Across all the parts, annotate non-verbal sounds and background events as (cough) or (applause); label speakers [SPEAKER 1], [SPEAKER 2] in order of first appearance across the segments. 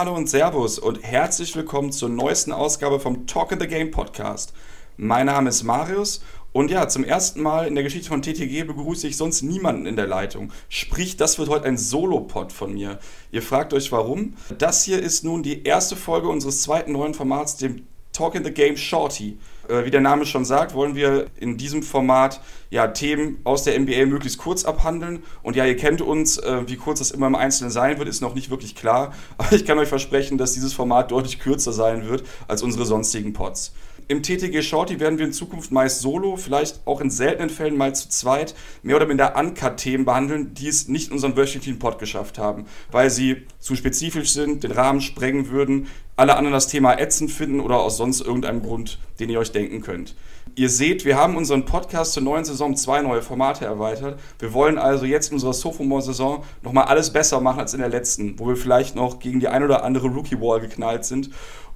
[SPEAKER 1] hallo und Servus und herzlich willkommen zur neuesten Ausgabe vom Talk in the Game Podcast. Mein Name ist Marius und ja, zum ersten Mal in der Geschichte von TTG begrüße ich sonst niemanden in der Leitung. Sprich, das wird heute ein Solo-Pod von mir. Ihr fragt euch warum? Das hier ist nun die erste Folge unseres zweiten neuen Formats, dem Talk in the Game Shorty. Äh, wie der Name schon sagt, wollen wir in diesem Format ja Themen aus der NBA möglichst kurz abhandeln. Und ja, ihr kennt uns, äh, wie kurz das immer im Einzelnen sein wird, ist noch nicht wirklich klar. Aber ich kann euch versprechen, dass dieses Format deutlich kürzer sein wird als unsere sonstigen Pods. Im TTG Shorty werden wir in Zukunft meist solo, vielleicht auch in seltenen Fällen mal zu zweit, mehr oder minder Uncut-Themen behandeln, die es nicht in unserem wöchentlichen Pod geschafft haben, weil sie zu spezifisch sind, den Rahmen sprengen würden, alle anderen das Thema ätzend finden oder aus sonst irgendeinem Grund, den ihr euch denken könnt. Ihr seht, wir haben unseren Podcast zur neuen Saison zwei neue Formate erweitert. Wir wollen also jetzt in unserer Sophomore-Saison nochmal alles besser machen als in der letzten, wo wir vielleicht noch gegen die ein oder andere Rookie-Wall geknallt sind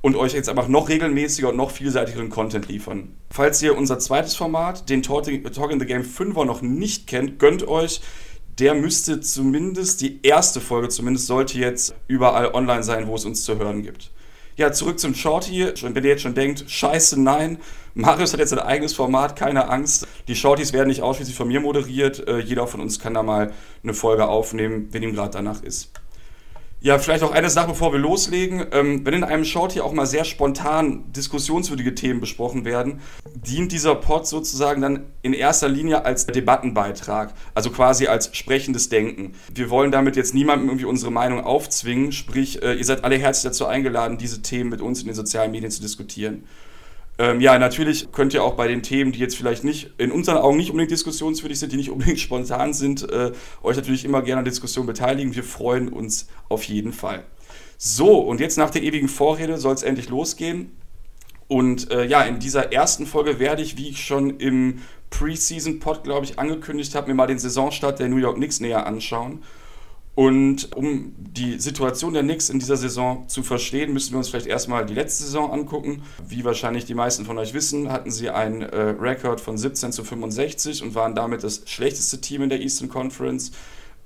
[SPEAKER 1] und euch jetzt einfach noch regelmäßiger und noch vielseitigeren Content liefern. Falls ihr unser zweites Format, den Talk in the Game 5er, noch nicht kennt, gönnt euch. Der müsste zumindest, die erste Folge zumindest, sollte jetzt überall online sein, wo es uns zu hören gibt. Ja, zurück zum Shorty. Wenn ihr jetzt schon denkt, scheiße, nein, Marius hat jetzt sein eigenes Format, keine Angst. Die Shorties werden nicht ausschließlich von mir moderiert. Äh, jeder von uns kann da mal eine Folge aufnehmen, wenn ihm gerade danach ist. Ja, vielleicht auch eine Sache, bevor wir loslegen. Ähm, wenn in einem Shorty auch mal sehr spontan diskussionswürdige Themen besprochen werden, dient dieser Pod sozusagen dann in erster Linie als Debattenbeitrag, also quasi als sprechendes Denken. Wir wollen damit jetzt niemandem irgendwie unsere Meinung aufzwingen, sprich, äh, ihr seid alle herzlich dazu eingeladen, diese Themen mit uns in den sozialen Medien zu diskutieren. Ähm, ja, natürlich könnt ihr auch bei den Themen, die jetzt vielleicht nicht in unseren Augen nicht unbedingt diskussionswürdig sind, die nicht unbedingt (laughs) spontan sind, äh, euch natürlich immer gerne an der Diskussion beteiligen. Wir freuen uns auf jeden Fall. So, und jetzt nach der ewigen Vorrede soll es endlich losgehen. Und äh, ja, in dieser ersten Folge werde ich, wie ich schon im Preseason-Pod, glaube ich, angekündigt habe, mir mal den Saisonstart der New York Knicks näher anschauen. Und um die Situation der Knicks in dieser Saison zu verstehen, müssen wir uns vielleicht erstmal die letzte Saison angucken. Wie wahrscheinlich die meisten von euch wissen, hatten sie einen äh, Rekord von 17 zu 65 und waren damit das schlechteste Team in der Eastern Conference.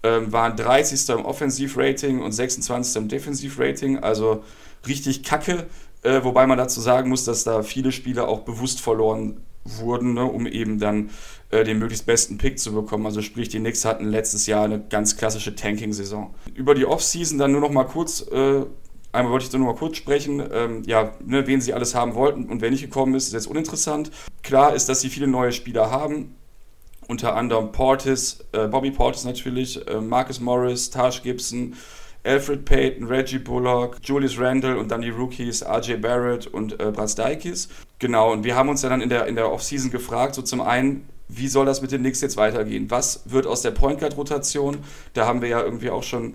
[SPEAKER 1] Ähm, waren 30. im Offensivrating und 26. im Defensivrating, also richtig kacke. Äh, wobei man dazu sagen muss, dass da viele Spieler auch bewusst verloren wurden, ne, um eben dann äh, den möglichst besten Pick zu bekommen. Also sprich, die Knicks hatten letztes Jahr eine ganz klassische Tanking-Saison. Über die Offseason dann nur noch mal kurz, äh, einmal wollte ich nur noch mal kurz sprechen, ähm, ja, ne, wen sie alles haben wollten und wer nicht gekommen ist, ist jetzt uninteressant. Klar ist, dass sie viele neue Spieler haben, unter anderem Portis, äh, Bobby Portis natürlich, äh, Marcus Morris, Taj Gibson, Alfred Payton, Reggie Bullock, Julius Randle und dann die Rookies RJ Barrett und äh, Brazdikis. Genau, und wir haben uns ja dann in der, in der Offseason gefragt, so zum einen, wie soll das mit den Knicks jetzt weitergehen? Was wird aus der Point Guard Rotation? Da haben wir ja irgendwie auch schon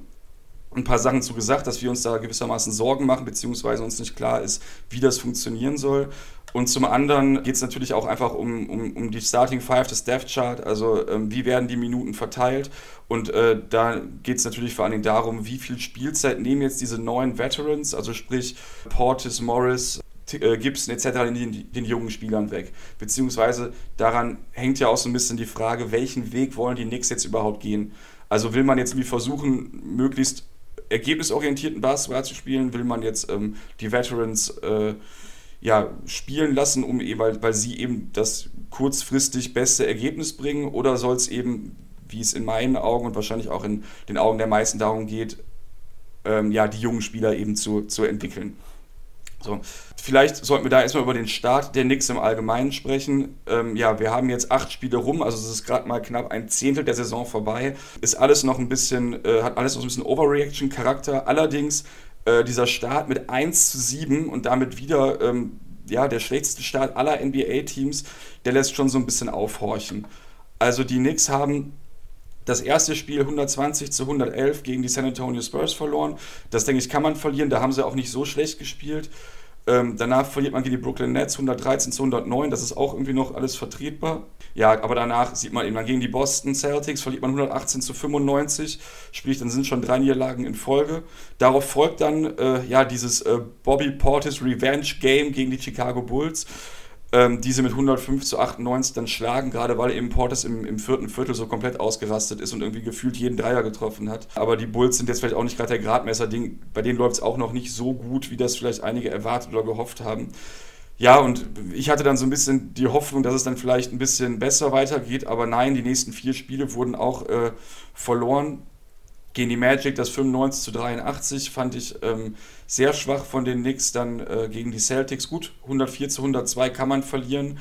[SPEAKER 1] ein paar Sachen zu gesagt, dass wir uns da gewissermaßen Sorgen machen, beziehungsweise uns nicht klar ist, wie das funktionieren soll. Und zum anderen geht es natürlich auch einfach um, um, um die Starting Five des Death Chart, also ähm, wie werden die Minuten verteilt. Und äh, da geht es natürlich vor allen Dingen darum, wie viel Spielzeit nehmen jetzt diese neuen Veterans, also sprich Portis, Morris, äh, Gibson etc. Den, den jungen Spielern weg. Beziehungsweise daran hängt ja auch so ein bisschen die Frage, welchen Weg wollen die Knicks jetzt überhaupt gehen. Also will man jetzt irgendwie versuchen, möglichst ergebnisorientierten Basketball zu spielen, will man jetzt ähm, die Veterans äh, ja, spielen lassen, um, weil, weil sie eben das kurzfristig beste Ergebnis bringen, oder soll es eben, wie es in meinen Augen und wahrscheinlich auch in den Augen der meisten darum geht, ähm, ja, die jungen Spieler eben zu, zu entwickeln. So, vielleicht sollten wir da erstmal über den Start der Knicks im Allgemeinen sprechen. Ähm, ja, wir haben jetzt acht Spiele rum, also es ist gerade mal knapp ein Zehntel der Saison vorbei. Ist alles noch ein bisschen, äh, hat alles noch ein bisschen Overreaction-Charakter. Allerdings äh, dieser Start mit 1 zu 7 und damit wieder ähm, ja, der schlechteste Start aller NBA-Teams, der lässt schon so ein bisschen aufhorchen. Also die Knicks haben das erste Spiel 120 zu 111 gegen die San Antonio Spurs verloren. Das denke ich, kann man verlieren. Da haben sie auch nicht so schlecht gespielt. Ähm, danach verliert man gegen die Brooklyn Nets 113 zu 109, das ist auch irgendwie noch alles vertretbar. Ja, aber danach sieht man eben, dann gegen die Boston Celtics verliert man 118 zu 95, sprich, dann sind schon drei Niederlagen in Folge. Darauf folgt dann äh, ja dieses äh, Bobby Portis Revenge Game gegen die Chicago Bulls ähm, diese mit 105 zu 98 dann schlagen, gerade weil eben Portis im, im vierten Viertel so komplett ausgerastet ist und irgendwie gefühlt jeden Dreier getroffen hat. Aber die Bulls sind jetzt vielleicht auch nicht gerade der Gradmesser, bei denen läuft es auch noch nicht so gut, wie das vielleicht einige erwartet oder gehofft haben. Ja, und ich hatte dann so ein bisschen die Hoffnung, dass es dann vielleicht ein bisschen besser weitergeht, aber nein, die nächsten vier Spiele wurden auch äh, verloren gegen die Magic das 95 zu 83 fand ich ähm, sehr schwach von den Knicks. Dann äh, gegen die Celtics gut, 104 zu 102 kann man verlieren.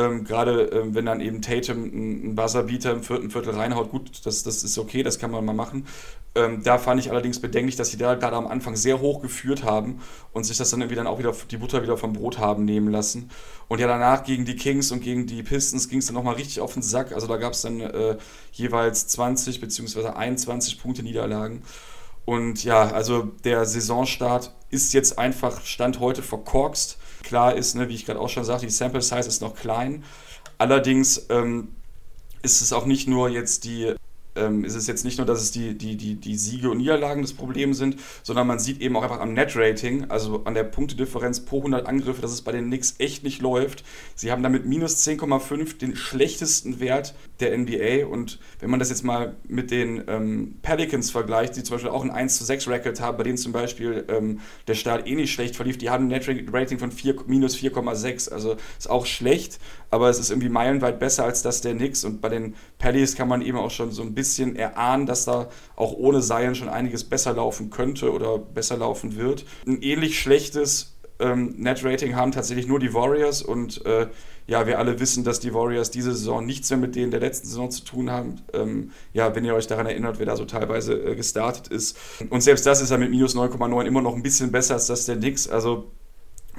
[SPEAKER 1] Ähm, Gerade ähm, wenn dann eben Tatum einen Buzzerbeater im vierten Viertel reinhaut, gut, das, das ist okay, das kann man mal machen. Ähm, da fand ich allerdings bedenklich, dass sie da gerade am Anfang sehr hoch geführt haben und sich das dann irgendwie dann auch wieder die Butter wieder vom Brot haben nehmen lassen. Und ja, danach gegen die Kings und gegen die Pistons ging es dann nochmal richtig auf den Sack. Also da gab es dann äh, jeweils 20 bzw. 21 Punkte Niederlagen. Und ja, also der Saisonstart ist jetzt einfach Stand heute verkorkst. Klar ist, ne, wie ich gerade auch schon sagte, die Sample Size ist noch klein. Allerdings ähm, ist es auch nicht nur jetzt die ähm, ist es jetzt nicht nur, dass es die, die, die, die Siege und Niederlagen das Problem sind, sondern man sieht eben auch einfach am Net-Rating, also an der Punktedifferenz pro 100 Angriffe, dass es bei den Knicks echt nicht läuft. Sie haben damit minus 10,5 den schlechtesten Wert der NBA und wenn man das jetzt mal mit den ähm, Pelicans vergleicht, die zum Beispiel auch ein 1 zu 6 Record haben, bei denen zum Beispiel ähm, der Start eh nicht schlecht verlief, die haben ein Net-Rating von 4, minus 4,6, also ist auch schlecht, aber es ist irgendwie meilenweit besser als das der Knicks und bei den Pelicans kann man eben auch schon so ein bisschen erahnen, dass da auch ohne Zion schon einiges besser laufen könnte oder besser laufen wird. Ein ähnlich schlechtes ähm, Net-Rating haben tatsächlich nur die Warriors und äh, ja, wir alle wissen, dass die Warriors diese Saison nichts mehr mit denen der letzten Saison zu tun haben. Ähm, ja, wenn ihr euch daran erinnert, wer da so teilweise äh, gestartet ist. Und selbst das ist ja mit minus 9,9 immer noch ein bisschen besser als das der Knicks. Also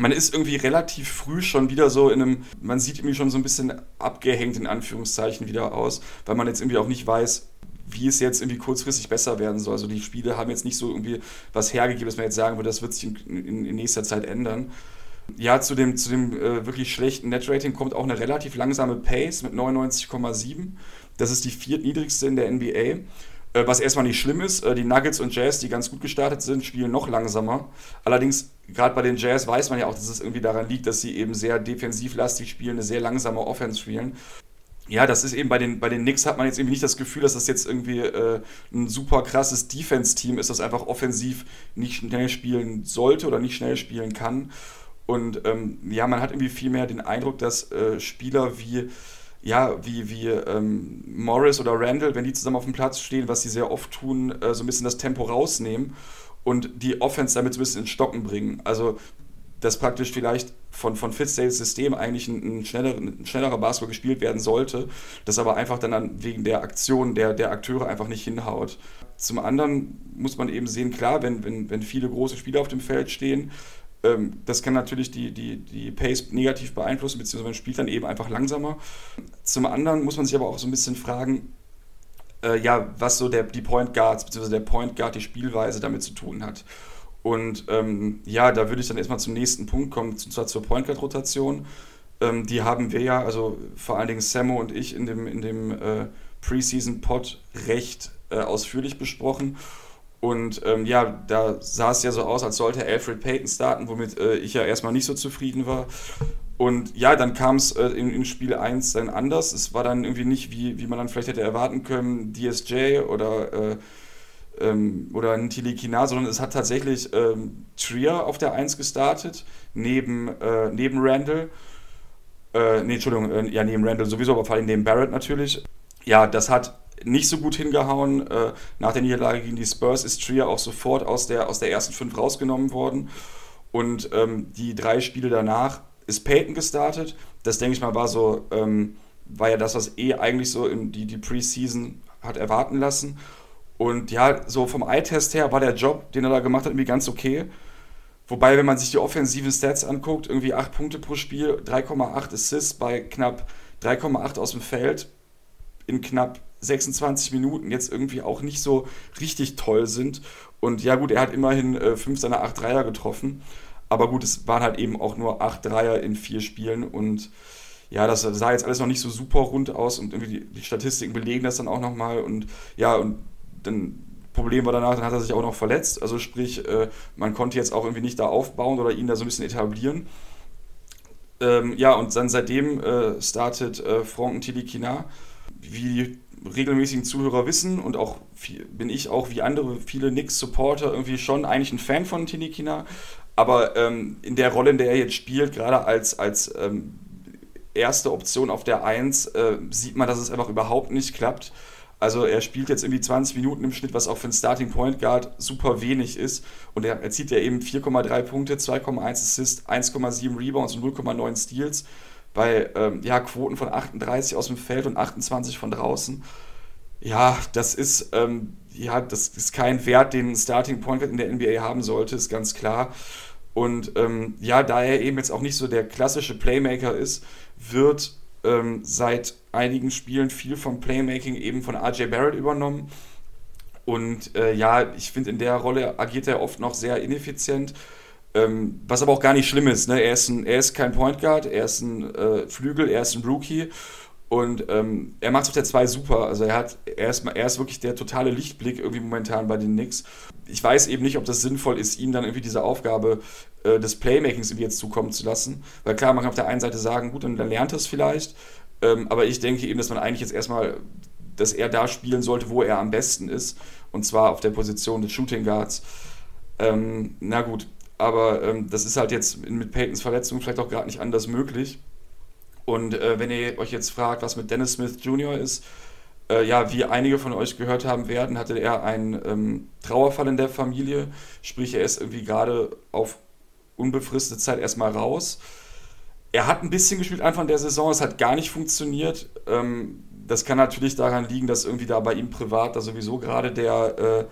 [SPEAKER 1] man ist irgendwie relativ früh schon wieder so in einem, man sieht irgendwie schon so ein bisschen abgehängt in Anführungszeichen wieder aus, weil man jetzt irgendwie auch nicht weiß, wie es jetzt irgendwie kurzfristig besser werden soll. Also die Spiele haben jetzt nicht so irgendwie was hergegeben, dass man jetzt sagen würde, das wird sich in, in, in nächster Zeit ändern. Ja, zu dem, zu dem äh, wirklich schlechten Netrating kommt auch eine relativ langsame Pace mit 99,7. Das ist die viertniedrigste in der NBA. Äh, was erstmal nicht schlimm ist, äh, die Nuggets und Jazz, die ganz gut gestartet sind, spielen noch langsamer. Allerdings, gerade bei den Jazz weiß man ja auch, dass es irgendwie daran liegt, dass sie eben sehr defensivlastig spielen, eine sehr langsame Offense spielen ja, das ist eben bei den, bei den Knicks hat man jetzt irgendwie nicht das Gefühl, dass das jetzt irgendwie äh, ein super krasses Defense-Team ist, das einfach offensiv nicht schnell spielen sollte oder nicht schnell spielen kann. Und ähm, ja, man hat irgendwie viel mehr den Eindruck, dass äh, Spieler wie, ja, wie, wie ähm, Morris oder Randall, wenn die zusammen auf dem Platz stehen, was sie sehr oft tun, äh, so ein bisschen das Tempo rausnehmen und die Offense damit so ein bisschen ins Stocken bringen. Also dass praktisch vielleicht von, von Fitzdales System eigentlich ein, ein, schnellerer, ein schnellerer Basketball gespielt werden sollte, das aber einfach dann wegen der Aktion der, der Akteure einfach nicht hinhaut. Zum anderen muss man eben sehen, klar, wenn, wenn, wenn viele große Spieler auf dem Feld stehen, ähm, das kann natürlich die, die, die Pace negativ beeinflussen, beziehungsweise man spielt dann eben einfach langsamer. Zum anderen muss man sich aber auch so ein bisschen fragen, äh, ja, was so der, die Point Guards, beziehungsweise der Point Guard, die Spielweise damit zu tun hat. Und ähm, ja, da würde ich dann erstmal zum nächsten Punkt kommen, und zwar zur Point Guard Rotation. Ähm, die haben wir ja, also vor allen Dingen Sammo und ich in dem, in dem äh, Preseason Pod recht äh, ausführlich besprochen. Und ähm, ja, da sah es ja so aus, als sollte Alfred Payton starten, womit äh, ich ja erstmal nicht so zufrieden war. Und ja, dann kam es äh, in, in, Spiel 1 dann anders. Es war dann irgendwie nicht, wie, wie man dann vielleicht hätte erwarten können, DSJ oder äh, ähm, oder ein Tilikina, sondern es hat tatsächlich ähm, Trier auf der 1 gestartet, neben, äh, neben Randall. Äh, nee, Entschuldigung, äh, ja, neben Randall sowieso, aber vor allem neben Barrett natürlich. Ja, das hat nicht so gut hingehauen. Äh, nach der Niederlage gegen die Spurs ist Trier auch sofort aus der, aus der ersten fünf rausgenommen worden. Und ähm, die drei Spiele danach ist Peyton gestartet. Das denke ich mal war so, ähm, war ja das, was eh eigentlich so in die, die Preseason hat erwarten lassen. Und ja, so vom Eye-Test her war der Job, den er da gemacht hat, irgendwie ganz okay. Wobei, wenn man sich die offensiven Stats anguckt, irgendwie 8 Punkte pro Spiel, 3,8 Assists bei knapp 3,8 aus dem Feld in knapp 26 Minuten jetzt irgendwie auch nicht so richtig toll sind. Und ja, gut, er hat immerhin äh, 5 seiner 8 Dreier getroffen. Aber gut, es waren halt eben auch nur acht Dreier in vier Spielen und ja, das sah jetzt alles noch nicht so super rund aus und irgendwie die, die Statistiken belegen das dann auch nochmal und ja, und dann Problem war danach, dann hat er sich auch noch verletzt. Also sprich, äh, man konnte jetzt auch irgendwie nicht da aufbauen oder ihn da so ein bisschen etablieren. Ähm, ja, und dann seitdem äh, startet äh, Franck Tilikina, wie regelmäßigen Zuhörer wissen und auch viel, bin ich auch wie andere, viele Knicks-Supporter irgendwie schon eigentlich ein Fan von Tilikina. Aber ähm, in der Rolle, in der er jetzt spielt, gerade als, als ähm, erste Option auf der 1, äh, sieht man, dass es einfach überhaupt nicht klappt. Also er spielt jetzt irgendwie 20 Minuten im Schnitt, was auch für einen Starting Point Guard super wenig ist. Und er erzielt ja eben 4,3 Punkte, 2,1 Assists, 1,7 Rebounds und 0,9 Steals bei ähm, ja, Quoten von 38 aus dem Feld und 28 von draußen. Ja, das ist, ähm, ja, das ist kein Wert, den ein Starting Point in der NBA haben sollte, ist ganz klar. Und ähm, ja, da er eben jetzt auch nicht so der klassische Playmaker ist, wird ähm, seit einigen Spielen viel vom Playmaking eben von RJ Barrett übernommen. Und äh, ja, ich finde, in der Rolle agiert er oft noch sehr ineffizient. Ähm, was aber auch gar nicht schlimm ist. Ne? Er, ist ein, er ist kein Point Guard, er ist ein äh, Flügel, er ist ein Rookie. Und ähm, er macht es auf der 2 super. Also er, hat, er, ist, er ist wirklich der totale Lichtblick irgendwie momentan bei den Knicks. Ich weiß eben nicht, ob das sinnvoll ist, ihm dann irgendwie diese Aufgabe äh, des Playmakings irgendwie jetzt zukommen zu lassen. Weil klar, man kann auf der einen Seite sagen, gut, dann, dann lernt er es vielleicht. Ähm, aber ich denke eben, dass man eigentlich jetzt erstmal, dass er da spielen sollte, wo er am besten ist. Und zwar auf der Position des Shooting Guards. Ähm, na gut, aber ähm, das ist halt jetzt mit Peytons Verletzung vielleicht auch gerade nicht anders möglich. Und äh, wenn ihr euch jetzt fragt, was mit Dennis Smith Jr. ist, äh, ja, wie einige von euch gehört haben werden, hatte er einen ähm, Trauerfall in der Familie. Sprich, er ist irgendwie gerade auf unbefristete Zeit erstmal raus. Er hat ein bisschen gespielt Anfang der Saison, es hat gar nicht funktioniert. Ähm, das kann natürlich daran liegen, dass irgendwie da bei ihm privat da sowieso gerade der äh,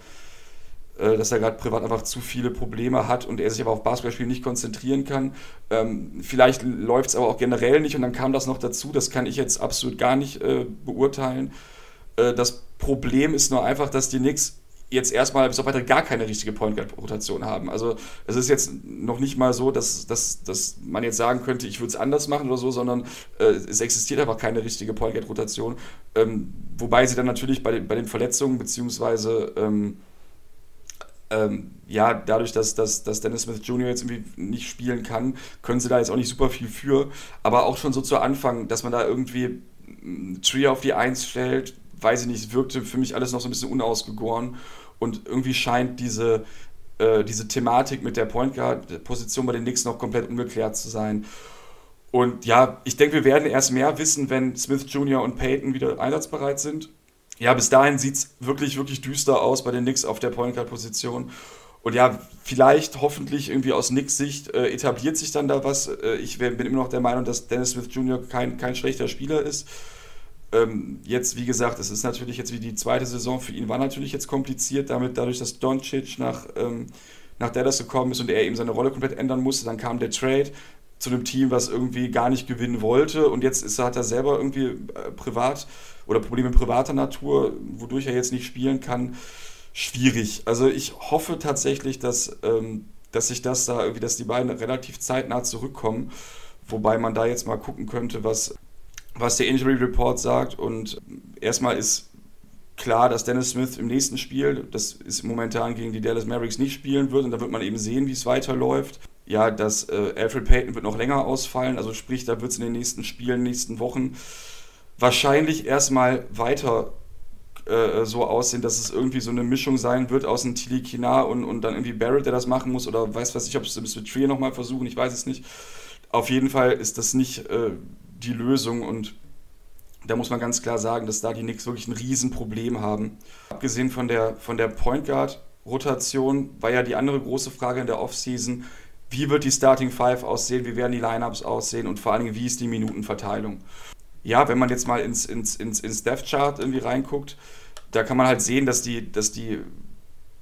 [SPEAKER 1] dass er gerade privat einfach zu viele Probleme hat und er sich aber auf Basketballspielen nicht konzentrieren kann. Ähm, vielleicht läuft es aber auch generell nicht und dann kam das noch dazu, das kann ich jetzt absolut gar nicht äh, beurteilen. Äh, das Problem ist nur einfach, dass die Knicks jetzt erstmal bis auf weiter gar keine richtige Point Guard Rotation haben. Also es ist jetzt noch nicht mal so, dass, dass, dass man jetzt sagen könnte, ich würde es anders machen oder so, sondern äh, es existiert einfach keine richtige Point Guard Rotation. Ähm, wobei sie dann natürlich bei den, bei den Verletzungen beziehungsweise ähm, ähm, ja, dadurch, dass, dass, dass Dennis Smith Jr. jetzt irgendwie nicht spielen kann, können sie da jetzt auch nicht super viel für. Aber auch schon so zu Anfang, dass man da irgendwie Tree auf die Eins stellt, weiß ich nicht, wirkte für mich alles noch so ein bisschen unausgegoren. Und irgendwie scheint diese, äh, diese Thematik mit der Point Guard-Position bei den Knicks noch komplett ungeklärt zu sein. Und ja, ich denke, wir werden erst mehr wissen, wenn Smith Jr. und Peyton wieder einsatzbereit sind ja, bis dahin sieht es wirklich, wirklich düster aus bei den Knicks auf der Point Guard Position. Und ja, vielleicht, hoffentlich irgendwie aus Knicks Sicht äh, etabliert sich dann da was. Äh, ich bin immer noch der Meinung, dass Dennis Smith Jr. kein, kein schlechter Spieler ist. Ähm, jetzt, wie gesagt, es ist natürlich jetzt wie die zweite Saison für ihn war natürlich jetzt kompliziert, damit dadurch, dass Doncic nach, ähm, nach Dallas gekommen ist und er eben seine Rolle komplett ändern musste. Dann kam der Trade zu einem Team, was irgendwie gar nicht gewinnen wollte und jetzt ist, hat er selber irgendwie äh, privat oder Probleme privater Natur, wodurch er jetzt nicht spielen kann, schwierig. Also ich hoffe tatsächlich, dass, ähm, dass sich das da irgendwie, dass die beiden relativ zeitnah zurückkommen, wobei man da jetzt mal gucken könnte, was, was der Injury Report sagt. Und erstmal ist klar, dass Dennis Smith im nächsten Spiel, das ist momentan gegen die Dallas Mavericks nicht spielen wird und da wird man eben sehen, wie es weiterläuft. Ja, dass äh, Alfred Payton wird noch länger ausfallen, also sprich, da wird es in den nächsten Spielen, nächsten Wochen wahrscheinlich erstmal weiter äh, so aussehen, dass es irgendwie so eine Mischung sein wird aus einem Tilly Kinar und, und dann irgendwie Barrett, der das machen muss, oder weiß was ich, ob es mit Trier nochmal versuchen, ich weiß es nicht. Auf jeden Fall ist das nicht äh, die Lösung und da muss man ganz klar sagen, dass da die Knicks wirklich ein Riesenproblem haben. Abgesehen von der, von der Point Guard Rotation war ja die andere große Frage in der Offseason, wie wird die Starting Five aussehen, wie werden die Lineups aussehen und vor allen Dingen, wie ist die Minutenverteilung ja, wenn man jetzt mal ins, ins, ins, ins Death Chart irgendwie reinguckt, da kann man halt sehen, dass die, dass die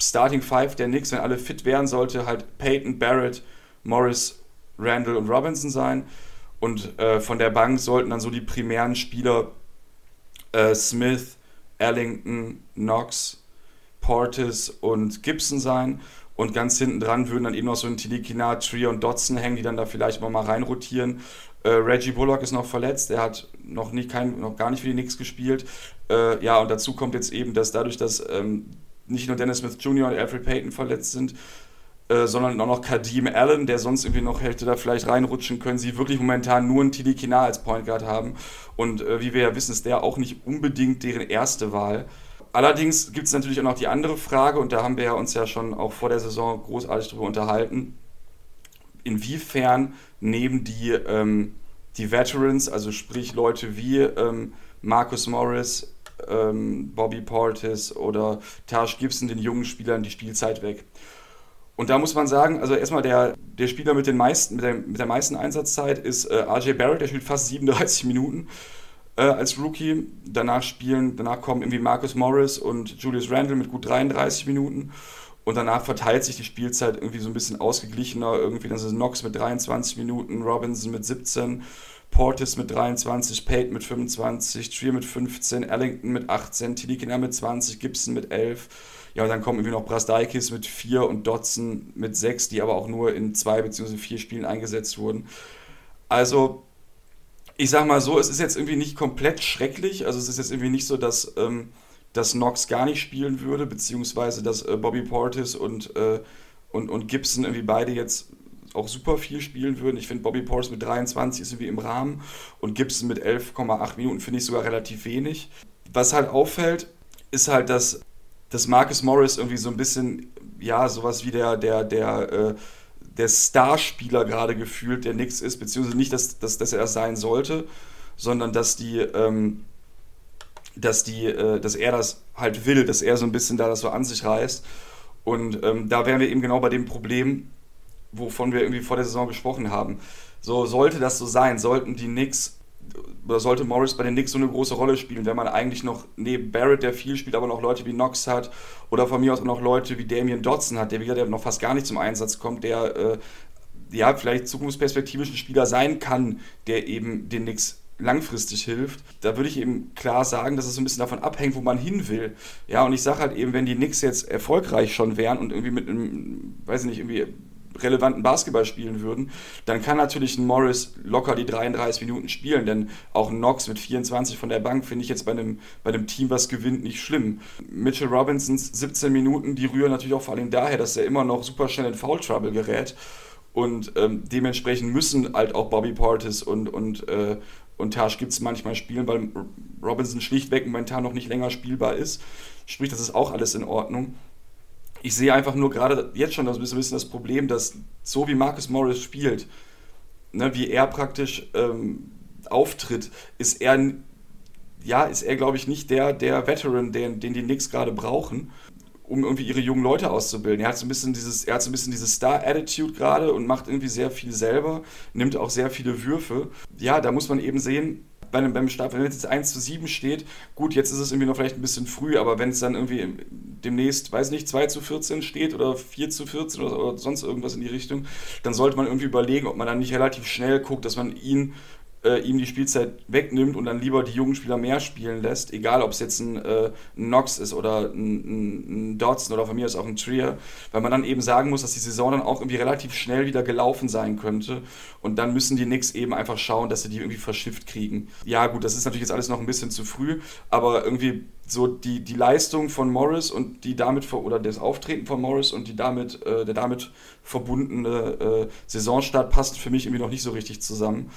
[SPEAKER 1] Starting Five der Knicks, wenn alle fit wären, sollte halt Peyton, Barrett, Morris, Randall und Robinson sein. Und äh, von der Bank sollten dann so die primären Spieler äh, Smith, Ellington, Knox, Portis und Gibson sein. Und ganz hinten dran würden dann eben noch so ein Tilikina, Trier und Dotson hängen, die dann da vielleicht mal reinrotieren. Äh, Reggie Bullock ist noch verletzt, er hat noch, nicht kein, noch gar nicht für die Knicks gespielt. Äh, ja, und dazu kommt jetzt eben, dass dadurch, dass ähm, nicht nur Dennis Smith Jr. und Alfred Payton verletzt sind, äh, sondern auch noch Kadim Allen, der sonst irgendwie noch hätte da vielleicht reinrutschen können, sie wirklich momentan nur einen Tili Kina als Point Guard haben. Und äh, wie wir ja wissen, ist der auch nicht unbedingt deren erste Wahl. Allerdings gibt es natürlich auch noch die andere Frage, und da haben wir ja uns ja schon auch vor der Saison großartig darüber unterhalten, inwiefern nehmen die, ähm, die Veterans, also sprich Leute wie ähm, Marcus Morris, ähm, Bobby Portis oder Taj Gibson den jungen Spielern die Spielzeit weg. Und da muss man sagen, also erstmal der, der Spieler mit, den meisten, mit, der, mit der meisten Einsatzzeit ist äh, RJ Barrett, der spielt fast 37 (laughs) Minuten äh, als Rookie. Danach spielen, danach kommen irgendwie Marcus Morris und Julius Randle mit gut 33 Minuten. Und danach verteilt sich die Spielzeit irgendwie so ein bisschen ausgeglichener. Irgendwie dann ist Knox mit 23 Minuten, Robinson mit 17, Portis mit 23, Pate mit 25, Trier mit 15, Ellington mit 18, Tilikina mit 20, Gibson mit 11 ja, und dann kommen irgendwie noch Brasdaikis mit vier und Dotson mit sechs, die aber auch nur in zwei bzw. vier Spielen eingesetzt wurden. Also, ich sag mal so, es ist jetzt irgendwie nicht komplett schrecklich. Also, es ist jetzt irgendwie nicht so, dass, ähm, dass Knox gar nicht spielen würde, beziehungsweise dass äh, Bobby Portis und, äh, und, und Gibson irgendwie beide jetzt auch super viel spielen würden. Ich finde, Bobby Portis mit 23 ist irgendwie im Rahmen und Gibson mit 11,8 Minuten finde ich sogar relativ wenig. Was halt auffällt, ist halt, dass dass Marcus Morris irgendwie so ein bisschen, ja, sowas wie der, der, der, äh, der Starspieler gerade gefühlt, der nix ist, beziehungsweise nicht, dass, dass, dass er das sein sollte, sondern dass die, ähm, dass die, äh, dass er das halt will, dass er so ein bisschen da das so an sich reißt. Und ähm, da wären wir eben genau bei dem Problem, wovon wir irgendwie vor der Saison gesprochen haben. So sollte das so sein, sollten die Knicks oder sollte Morris bei den Knicks so eine große Rolle spielen, wenn man eigentlich noch neben Barrett, der viel spielt, aber noch Leute wie Knox hat oder von mir aus auch noch Leute wie Damian Dodson hat, der wieder der noch fast gar nicht zum Einsatz kommt, der äh, ja vielleicht zukunftsperspektivisch ein Spieler sein kann, der eben den Knicks langfristig hilft. Da würde ich eben klar sagen, dass es so ein bisschen davon abhängt, wo man hin will. Ja, und ich sage halt eben, wenn die Knicks jetzt erfolgreich schon wären und irgendwie mit einem, weiß ich nicht, irgendwie relevanten Basketball spielen würden, dann kann natürlich ein Morris locker die 33 Minuten spielen, denn auch ein Knox mit 24 von der Bank finde ich jetzt bei einem, bei einem Team, was gewinnt, nicht schlimm. Mitchell Robinsons 17 Minuten, die rühren natürlich auch vor allem daher, dass er immer noch super schnell in Foul Trouble gerät und ähm, dementsprechend müssen halt auch Bobby Portis und, und, äh, und Tash gibt es manchmal spielen, weil Robinson schlichtweg momentan noch nicht länger spielbar ist. Sprich, das ist auch alles in Ordnung ich sehe einfach nur gerade jetzt schon das bisschen das Problem, dass so wie Marcus Morris spielt, ne, wie er praktisch ähm, auftritt, ist er, ja, ist er, glaube ich, nicht der, der Veteran, den, den die Knicks gerade brauchen, um irgendwie ihre jungen Leute auszubilden. Er hat so ein bisschen dieses, er hat so ein bisschen diese Star-Attitude gerade und macht irgendwie sehr viel selber, nimmt auch sehr viele Würfe. Ja, da muss man eben sehen, bei einem, beim Start, wenn es jetzt 1 zu 7 steht, gut, jetzt ist es irgendwie noch vielleicht ein bisschen früh, aber wenn es dann irgendwie demnächst, weiß nicht, 2 zu 14 steht oder 4 zu 14 oder, oder sonst irgendwas in die Richtung, dann sollte man irgendwie überlegen, ob man dann nicht relativ schnell guckt, dass man ihn äh, ihm die Spielzeit wegnimmt und dann lieber die jungen Spieler mehr spielen lässt, egal ob es jetzt ein, äh, ein Knox ist oder ein, ein, Dodson oder von mir aus auch ein Trier, weil man dann eben sagen muss, dass die Saison dann auch irgendwie relativ schnell wieder gelaufen sein könnte und dann müssen die Knicks eben einfach schauen, dass sie die irgendwie verschifft kriegen. Ja gut, das ist natürlich jetzt alles noch ein bisschen zu früh, aber irgendwie so die, die Leistung von Morris und die damit oder das Auftreten von Morris und die damit äh, der damit verbundene äh, Saisonstart passt für mich irgendwie noch nicht so richtig zusammen.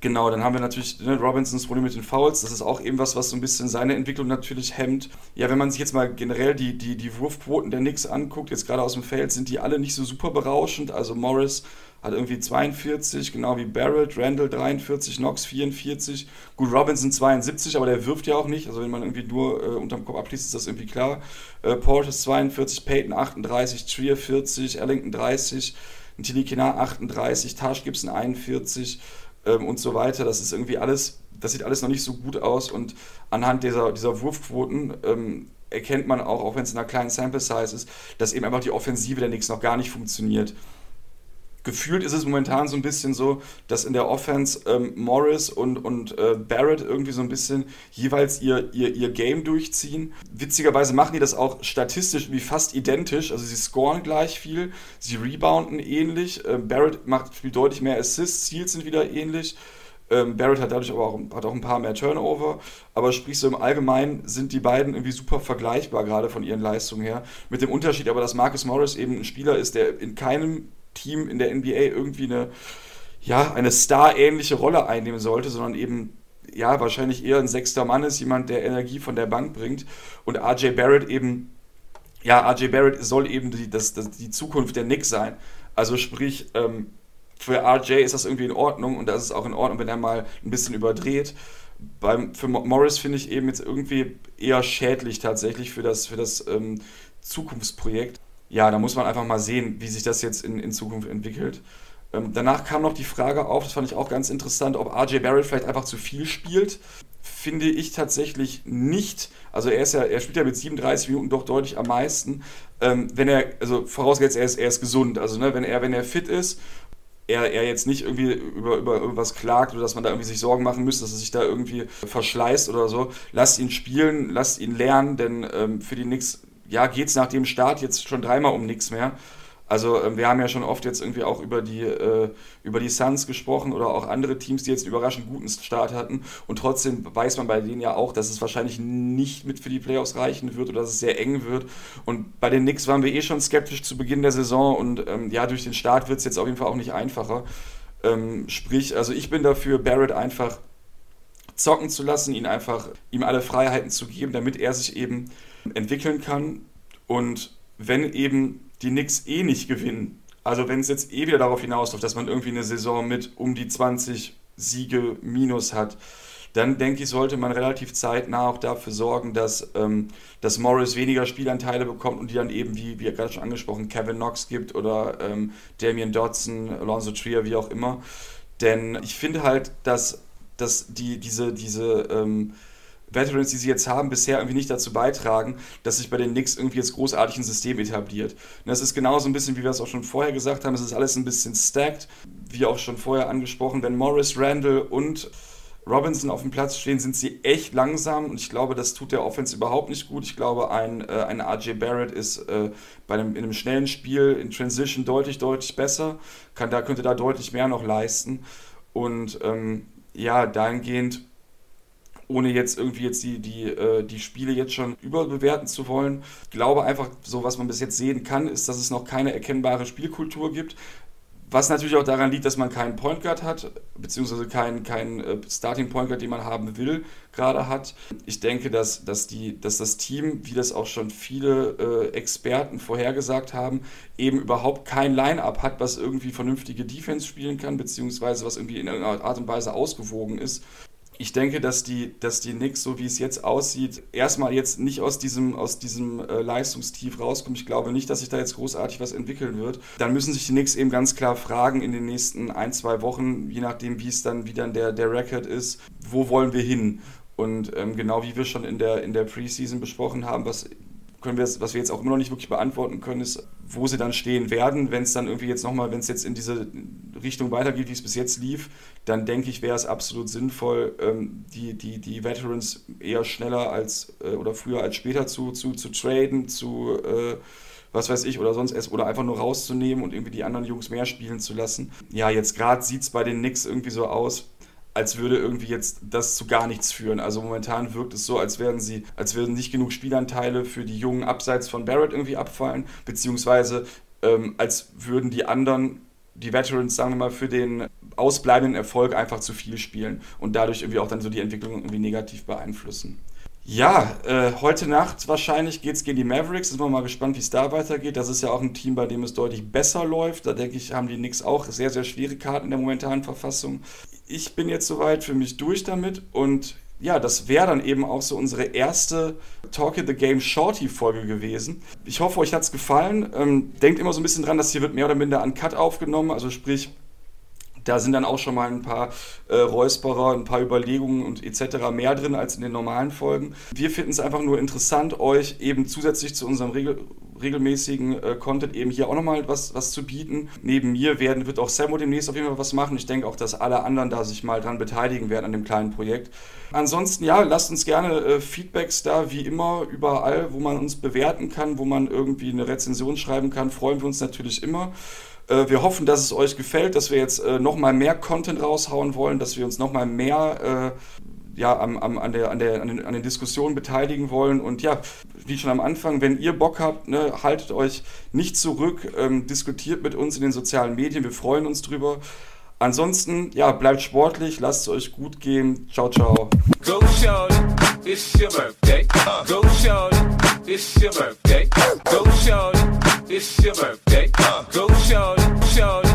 [SPEAKER 1] Genau, dann haben wir natürlich ne, Robinsons Problem mit den Fouls. Das ist auch eben was, was so ein bisschen seine Entwicklung natürlich hemmt. Ja, wenn man sich jetzt mal generell die, die, die Wurfquoten der Knicks anguckt, jetzt gerade aus dem Feld, sind die alle nicht so super berauschend. Also Morris hat irgendwie 42, genau wie Barrett, Randall 43, Knox 44. Gut, Robinson 72, aber der wirft ja auch nicht. Also wenn man irgendwie nur äh, unterm Kopf abschließt, ist das irgendwie klar. Äh, Portis 42, Peyton 38, Trier 40, Ellington 30, Tilikina 38, Tash Gibson 41 ähm, und so weiter. Das ist irgendwie alles, das sieht alles noch nicht so gut aus und anhand dieser, dieser Wurfquoten ähm, erkennt man auch, auch wenn es in einer kleinen Sample Size ist, dass eben einfach die Offensive der Knicks noch gar nicht funktioniert. Gefühlt ist es momentan so ein bisschen so, dass in der Offense ähm, Morris und, und äh, Barrett irgendwie so ein bisschen jeweils ihr, ihr, ihr Game durchziehen. Witzigerweise machen die das auch statistisch wie fast identisch. Also sie scoren gleich viel, sie rebounden ähnlich. Ähm, Barrett macht, spielt deutlich mehr Assists, Ziels sind wieder ähnlich. Ähm, Barrett hat dadurch aber auch, hat auch ein paar mehr Turnover. Aber sprich, so im Allgemeinen sind die beiden irgendwie super vergleichbar, gerade von ihren Leistungen her. Mit dem Unterschied aber, dass Marcus Morris eben ein Spieler ist, der in keinem Team in der NBA irgendwie eine, ja, eine Star-ähnliche Rolle einnehmen sollte, sondern eben ja, wahrscheinlich eher ein sechster Mann ist, jemand, der Energie von der Bank bringt. Und RJ Barrett eben, ja, RJ Barrett soll eben die, das, das, die Zukunft der Knicks sein. Also sprich, ähm, für RJ ist das irgendwie in Ordnung und das ist auch in Ordnung, wenn er mal ein bisschen überdreht. Beim, für Morris finde ich eben jetzt irgendwie eher schädlich tatsächlich für das, für das ähm, Zukunftsprojekt ja, da muss man einfach mal sehen, wie sich das jetzt in, in Zukunft entwickelt. Ähm, danach kam noch die Frage auf, das fand ich auch ganz interessant, ob RJ Barrett vielleicht einfach zu viel spielt. Finde ich tatsächlich nicht. Also er ist ja, er spielt ja mit 37 Minuten doch deutlich am meisten. Ähm, wenn er, also vorausgesetzt, er ist, er ist gesund. Also ne, wenn er, wenn er fit ist er, er jetzt nicht irgendwie über, über irgendwas klagt oder dass man da irgendwie sich Sorgen machen müsste, dass er sich da irgendwie verschleißt oder so. Lasst ihn spielen, lasst ihn lernen, denn ähm, für die Knicks ja, geht es nach dem Start jetzt schon dreimal um nichts mehr. Also ähm, wir haben ja schon oft jetzt irgendwie auch über die, äh, über die Suns gesprochen oder auch andere Teams, die jetzt einen überraschend guten Start hatten. Und trotzdem weiß man bei denen ja auch, dass es wahrscheinlich nicht mit für die Playoffs reichen wird oder dass es sehr eng wird. Und bei den Knicks waren wir eh schon skeptisch zu Beginn der Saison und ähm, ja, durch den Start wird es jetzt auf jeden Fall auch nicht einfacher. Ähm, sprich, also ich bin dafür, Barrett einfach zocken zu lassen, ihn einfach, ihm alle Freiheiten zu geben, damit er sich eben entwickeln kann. Und wenn eben die Knicks eh nicht gewinnen, also wenn es jetzt eh wieder darauf hinausläuft, dass man irgendwie eine Saison mit um die 20 Siege minus hat, dann denke ich, sollte man relativ zeitnah auch dafür sorgen, dass, ähm, dass Morris weniger Spielanteile bekommt und die dann eben, wie, wie gerade schon angesprochen, Kevin Knox gibt oder ähm, Damian Dodson, Alonso Trier, wie auch immer. Denn ich finde halt, dass, dass die, diese, diese ähm, Veterans, die sie jetzt haben, bisher irgendwie nicht dazu beitragen, dass sich bei den Knicks irgendwie jetzt großartig ein System etabliert. Und das ist genauso ein bisschen, wie wir es auch schon vorher gesagt haben, es ist alles ein bisschen stacked, wie auch schon vorher angesprochen. Wenn Morris, Randall und Robinson auf dem Platz stehen, sind sie echt langsam und ich glaube, das tut der Offense überhaupt nicht gut. Ich glaube, ein, äh, ein RJ Barrett ist äh, bei einem, in einem schnellen Spiel in Transition deutlich, deutlich besser, kann, da könnte da deutlich mehr noch leisten. Und ähm, ja, dahingehend ohne jetzt irgendwie jetzt die, die, äh, die Spiele jetzt schon überbewerten zu wollen. Ich glaube einfach, so was man bis jetzt sehen kann, ist, dass es noch keine erkennbare Spielkultur gibt. Was natürlich auch daran liegt, dass man keinen Point Guard hat, beziehungsweise keinen, keinen äh, Starting Point Guard, den man haben will, gerade hat. Ich denke, dass, dass, die, dass das Team, wie das auch schon viele äh, Experten vorhergesagt haben, eben überhaupt kein Line-Up hat, was irgendwie vernünftige Defense spielen kann, beziehungsweise was irgendwie in irgendeiner Art und Weise ausgewogen ist ich denke, dass die, dass die Knicks, so wie es jetzt aussieht, erstmal jetzt nicht aus diesem, aus diesem äh, Leistungstief rauskommen. Ich glaube nicht, dass sich da jetzt großartig was entwickeln wird. Dann müssen sich die Knicks eben ganz klar fragen in den nächsten ein, zwei Wochen, je nachdem, wie es dann, wie dann der, der Record ist, wo wollen wir hin? Und ähm, genau wie wir schon in der, in der Preseason besprochen haben, was können wir, was wir jetzt auch immer noch nicht wirklich beantworten können, ist, wo sie dann stehen werden. Wenn es dann irgendwie jetzt nochmal, wenn es jetzt in diese Richtung weitergeht, wie es bis jetzt lief, dann denke ich, wäre es absolut sinnvoll, ähm, die, die, die Veterans eher schneller als äh, oder früher als später zu, zu, zu traden, zu äh, was weiß ich, oder sonst erst, oder einfach nur rauszunehmen und irgendwie die anderen Jungs mehr spielen zu lassen. Ja, jetzt gerade sieht es bei den Knicks irgendwie so aus, als würde irgendwie jetzt das zu gar nichts führen. Also momentan wirkt es so, als wären sie, als würden nicht genug Spielanteile für die Jungen abseits von Barrett irgendwie abfallen, beziehungsweise ähm, als würden die anderen, die Veterans, sagen wir mal, für den ausbleibenden Erfolg einfach zu viel spielen und dadurch irgendwie auch dann so die Entwicklung irgendwie negativ beeinflussen. Ja, äh, heute Nacht wahrscheinlich geht es gegen die Mavericks. Sind wir mal gespannt, wie es da weitergeht. Das ist ja auch ein Team, bei dem es deutlich besser läuft. Da denke ich, haben die Knicks auch sehr, sehr schwere Karten in der momentanen Verfassung. Ich bin jetzt soweit für mich durch damit und ja, das wäre dann eben auch so unsere erste Talk in the Game Shorty Folge gewesen. Ich hoffe, euch hat es gefallen. Ähm, denkt immer so ein bisschen dran, dass hier wird mehr oder minder an Cut aufgenommen. Also sprich, Da sind dann auch schon mal ein paar äh, Räusperer, ein paar Überlegungen und etc. mehr drin als in den normalen Folgen. Wir finden es einfach nur interessant, euch eben zusätzlich zu unserem Regel regelmäßigen äh, Content eben hier auch nochmal was, was zu bieten. Neben mir werden, wird auch Samo demnächst auf jeden Fall was machen. Ich denke auch, dass alle anderen da sich mal dran beteiligen werden an dem kleinen Projekt. Ansonsten, ja, lasst uns gerne äh, Feedbacks da, wie immer, überall, wo man uns bewerten kann, wo man irgendwie eine Rezension schreiben kann, freuen wir uns natürlich immer. Äh, wir hoffen, dass es euch gefällt, dass wir jetzt äh, nochmal mehr Content raushauen wollen, dass wir uns nochmal mehr äh, ja, am, am, an, der, an, der, an, den, an den Diskussionen beteiligen wollen. Und ja, wie schon am Anfang, wenn ihr Bock habt, ne, haltet euch nicht zurück, ähm, diskutiert mit uns in den sozialen Medien, wir freuen uns drüber. Ansonsten, ja, bleibt sportlich, lasst es euch gut gehen. Ciao, ciao. Go, Charlie, it's your birthday. Go, Charlie, it's your birthday. Go, Charlie, it's your birthday. Go, Charlie, Charlie.